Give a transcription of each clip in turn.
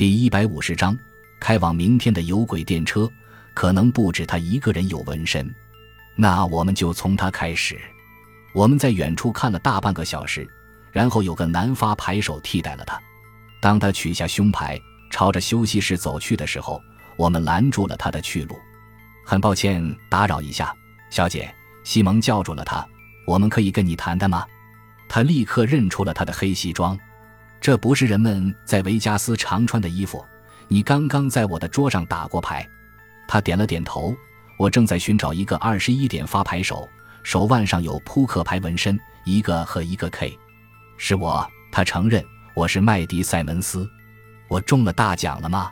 第一百五十章，开往明天的有轨电车，可能不止他一个人有纹身。那我们就从他开始。我们在远处看了大半个小时，然后有个男发牌手替代了他。当他取下胸牌，朝着休息室走去的时候，我们拦住了他的去路。很抱歉打扰一下，小姐。西蒙叫住了他：“我们可以跟你谈谈吗？”他立刻认出了他的黑西装。这不是人们在维加斯常穿的衣服。你刚刚在我的桌上打过牌。他点了点头。我正在寻找一个二十一点发牌手，手腕上有扑克牌纹身，一个和一个 K。是我。他承认，我是麦迪·塞门斯。我中了大奖了吗？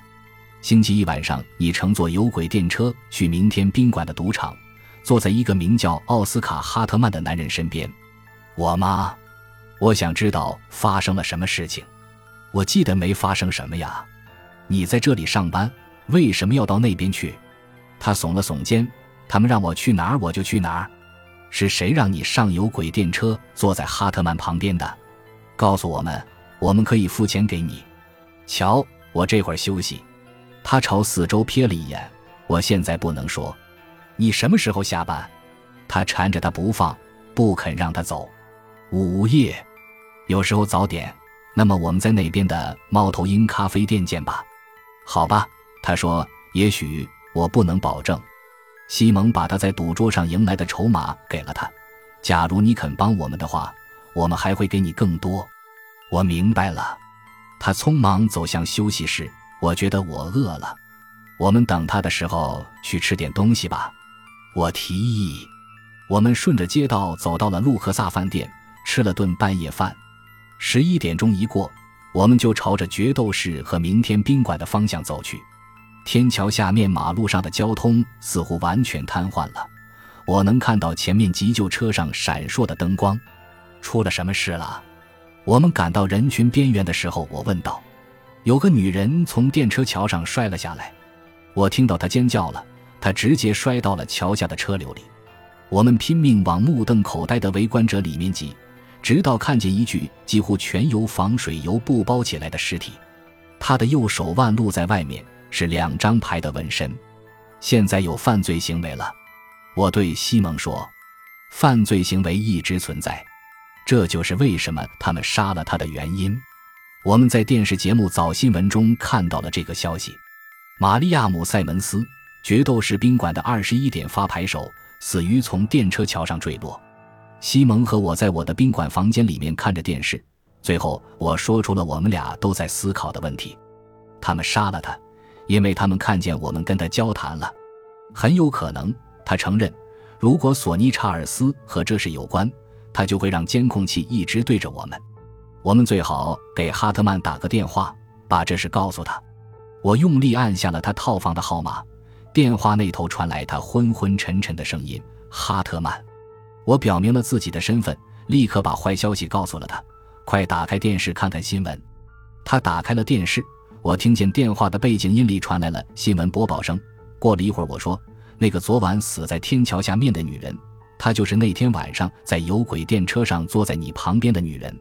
星期一晚上，你乘坐有轨电车去明天宾馆的赌场，坐在一个名叫奥斯卡·哈特曼的男人身边。我吗？我想知道发生了什么事情，我记得没发生什么呀。你在这里上班，为什么要到那边去？他耸了耸肩。他们让我去哪儿，我就去哪儿。是谁让你上有轨电车，坐在哈特曼旁边的？告诉我们，我们可以付钱给你。瞧，我这会儿休息。他朝四周瞥了一眼。我现在不能说。你什么时候下班？他缠着他不放，不肯让他走。午夜。有时候早点，那么我们在那边的猫头鹰咖啡店见吧。好吧，他说。也许我不能保证。西蒙把他在赌桌上赢来的筹码给了他。假如你肯帮我们的话，我们还会给你更多。我明白了。他匆忙走向休息室。我觉得我饿了。我们等他的时候去吃点东西吧。我提议。我们顺着街道走到了路克萨饭店。吃了顿半夜饭，十一点钟一过，我们就朝着决斗室和明天宾馆的方向走去。天桥下面马路上的交通似乎完全瘫痪了，我能看到前面急救车上闪烁的灯光。出了什么事了？我们赶到人群边缘的时候，我问道：“有个女人从电车桥上摔了下来。”我听到她尖叫了，她直接摔到了桥下的车流里。我们拼命往目瞪口呆的围观者里面挤。直到看见一具几乎全由防水油布包起来的尸体，他的右手腕露在外面，是两张牌的纹身。现在有犯罪行为了，我对西蒙说：“犯罪行为一直存在，这就是为什么他们杀了他的原因。”我们在电视节目早新闻中看到了这个消息：玛利亚姆·塞门斯，决斗士宾馆的二十一点发牌手，死于从电车桥上坠落。西蒙和我在我的宾馆房间里面看着电视，最后我说出了我们俩都在思考的问题：他们杀了他，因为他们看见我们跟他交谈了。很有可能，他承认，如果索尼·查尔斯和这事有关，他就会让监控器一直对着我们。我们最好给哈特曼打个电话，把这事告诉他。我用力按下了他套房的号码，电话那头传来他昏昏沉沉的声音：“哈特曼。”我表明了自己的身份，立刻把坏消息告诉了他。快打开电视看看新闻。他打开了电视，我听见电话的背景音里传来了新闻播报声。过了一会儿，我说：“那个昨晚死在天桥下面的女人，她就是那天晚上在有轨电车上坐在你旁边的女人。”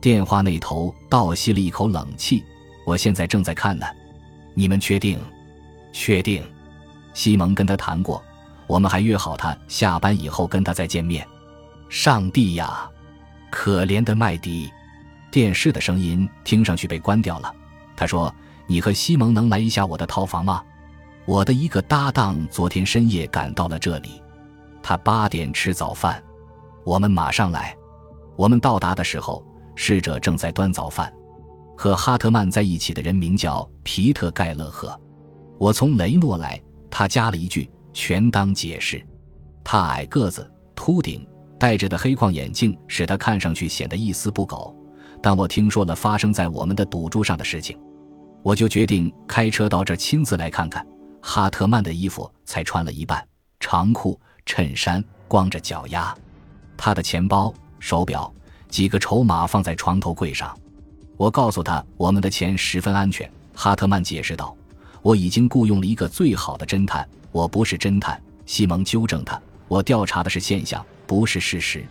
电话那头倒吸了一口冷气。我现在正在看呢。你们确定？确定。西蒙跟他谈过。我们还约好他下班以后跟他再见面。上帝呀，可怜的麦迪！电视的声音听上去被关掉了。他说：“你和西蒙能来一下我的套房吗？我的一个搭档昨天深夜赶到了这里，他八点吃早饭。我们马上来。我们到达的时候，侍者正在端早饭。和哈特曼在一起的人名叫皮特·盖勒赫。我从雷诺来。”他加了一句。全当解释，他矮个子、秃顶，戴着的黑框眼镜使他看上去显得一丝不苟。当我听说了发生在我们的赌注上的事情，我就决定开车到这亲自来看看。哈特曼的衣服才穿了一半，长裤、衬衫，光着脚丫。他的钱包、手表、几个筹码放在床头柜上。我告诉他，我们的钱十分安全。哈特曼解释道：“我已经雇佣了一个最好的侦探。”我不是侦探，西蒙纠正他。我调查的是现象，不是事实。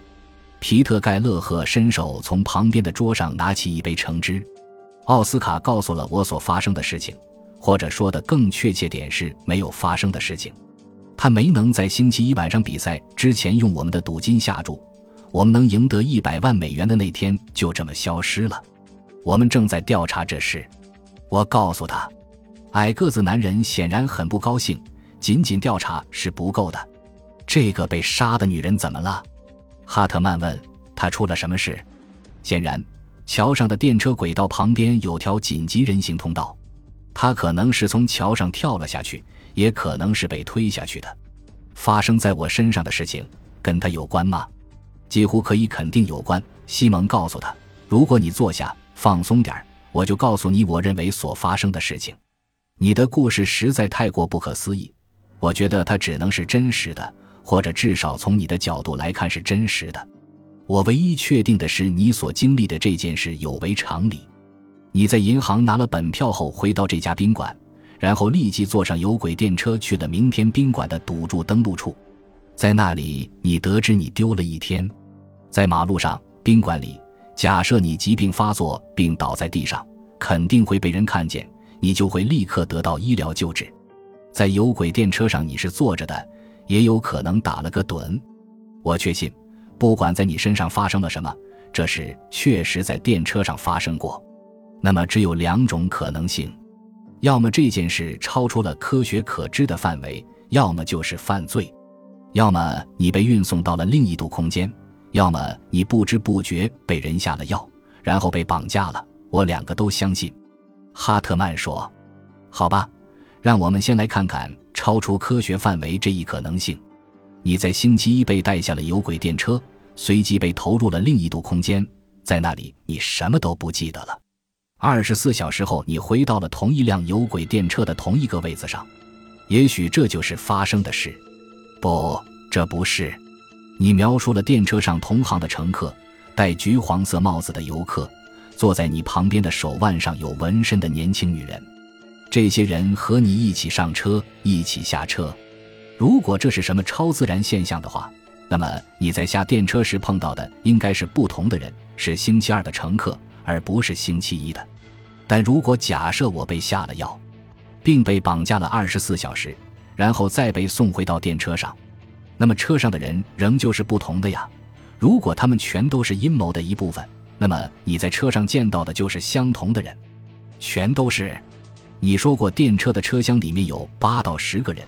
皮特盖勒赫伸手从旁边的桌上拿起一杯橙汁。奥斯卡告诉了我所发生的事情，或者说的更确切点是没有发生的事情。他没能在星期一晚上比赛之前用我们的赌金下注，我们能赢得一百万美元的那天就这么消失了。我们正在调查这事。我告诉他，矮个子男人显然很不高兴。仅仅调查是不够的。这个被杀的女人怎么了？哈特曼问。她出了什么事？显然，桥上的电车轨道旁边有条紧急人行通道，她可能是从桥上跳了下去，也可能是被推下去的。发生在我身上的事情跟她有关吗？几乎可以肯定有关。西蒙告诉他：“如果你坐下，放松点儿，我就告诉你我认为所发生的事情。你的故事实在太过不可思议。”我觉得它只能是真实的，或者至少从你的角度来看是真实的。我唯一确定的是，你所经历的这件事有违常理。你在银行拿了本票后回到这家宾馆，然后立即坐上有轨电车去了明天宾馆的赌注登录处，在那里你得知你丢了一天，在马路上、宾馆里。假设你疾病发作并倒在地上，肯定会被人看见，你就会立刻得到医疗救治。在有轨电车上，你是坐着的，也有可能打了个盹。我确信，不管在你身上发生了什么，这事确实在电车上发生过。那么，只有两种可能性：要么这件事超出了科学可知的范围，要么就是犯罪；要么你被运送到了另一度空间；要么你不知不觉被人下了药，然后被绑架了。我两个都相信。哈特曼说：“好吧。”让我们先来看看超出科学范围这一可能性。你在星期一被带下了有轨电车，随即被投入了另一度空间，在那里你什么都不记得了。二十四小时后，你回到了同一辆有轨电车的同一个位子上。也许这就是发生的事。不，这不是。你描述了电车上同行的乘客，戴橘黄色帽子的游客，坐在你旁边的手腕上有纹身的年轻女人。这些人和你一起上车，一起下车。如果这是什么超自然现象的话，那么你在下电车时碰到的应该是不同的人，是星期二的乘客，而不是星期一的。但如果假设我被下了药，并被绑架了二十四小时，然后再被送回到电车上，那么车上的人仍旧是不同的呀。如果他们全都是阴谋的一部分，那么你在车上见到的就是相同的人，全都是。你说过电车的车厢里面有八到十个人，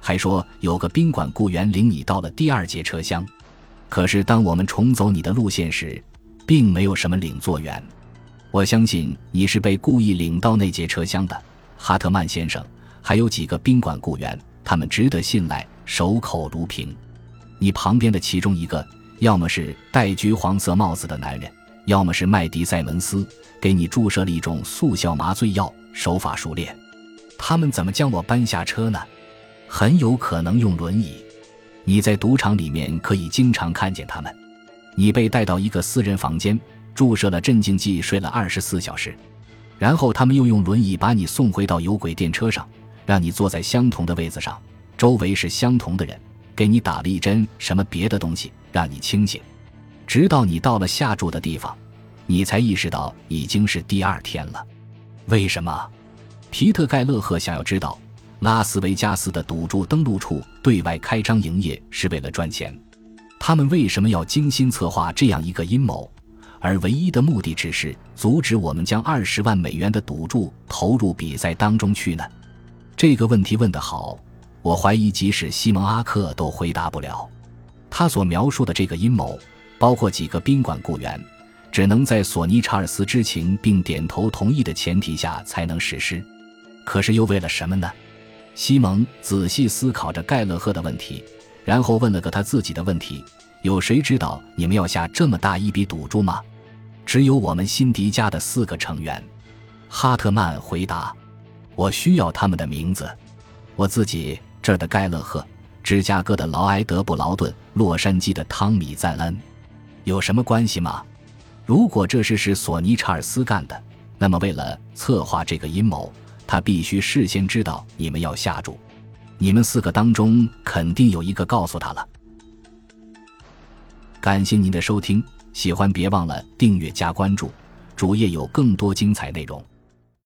还说有个宾馆雇员领你到了第二节车厢。可是当我们重走你的路线时，并没有什么领座员。我相信你是被故意领到那节车厢的，哈特曼先生。还有几个宾馆雇员，他们值得信赖，守口如瓶。你旁边的其中一个，要么是戴橘黄色帽子的男人，要么是麦迪塞门斯，给你注射了一种速效麻醉药。手法熟练，他们怎么将我搬下车呢？很有可能用轮椅。你在赌场里面可以经常看见他们。你被带到一个私人房间，注射了镇静剂，睡了二十四小时，然后他们又用轮椅把你送回到有轨电车上，让你坐在相同的位子上，周围是相同的人，给你打了一针什么别的东西，让你清醒，直到你到了下注的地方，你才意识到已经是第二天了。为什么？皮特·盖勒赫想要知道，拉斯维加斯的赌注登录处对外开张营业是为了赚钱。他们为什么要精心策划这样一个阴谋，而唯一的目的只是阻止我们将二十万美元的赌注投入比赛当中去呢？这个问题问得好，我怀疑即使西蒙·阿克都回答不了。他所描述的这个阴谋，包括几个宾馆雇员。只能在索尼查尔斯知情并点头同意的前提下才能实施，可是又为了什么呢？西蒙仔细思考着盖勒赫的问题，然后问了个他自己的问题：有谁知道你们要下这么大一笔赌注吗？只有我们辛迪家的四个成员。哈特曼回答：“我需要他们的名字。我自己这儿的盖勒赫，芝加哥的劳埃德布劳顿，洛杉矶的汤米赞恩，有什么关系吗？”如果这事是索尼查尔斯干的，那么为了策划这个阴谋，他必须事先知道你们要下注。你们四个当中肯定有一个告诉他了。感谢您的收听，喜欢别忘了订阅加关注。主页有更多精彩内容。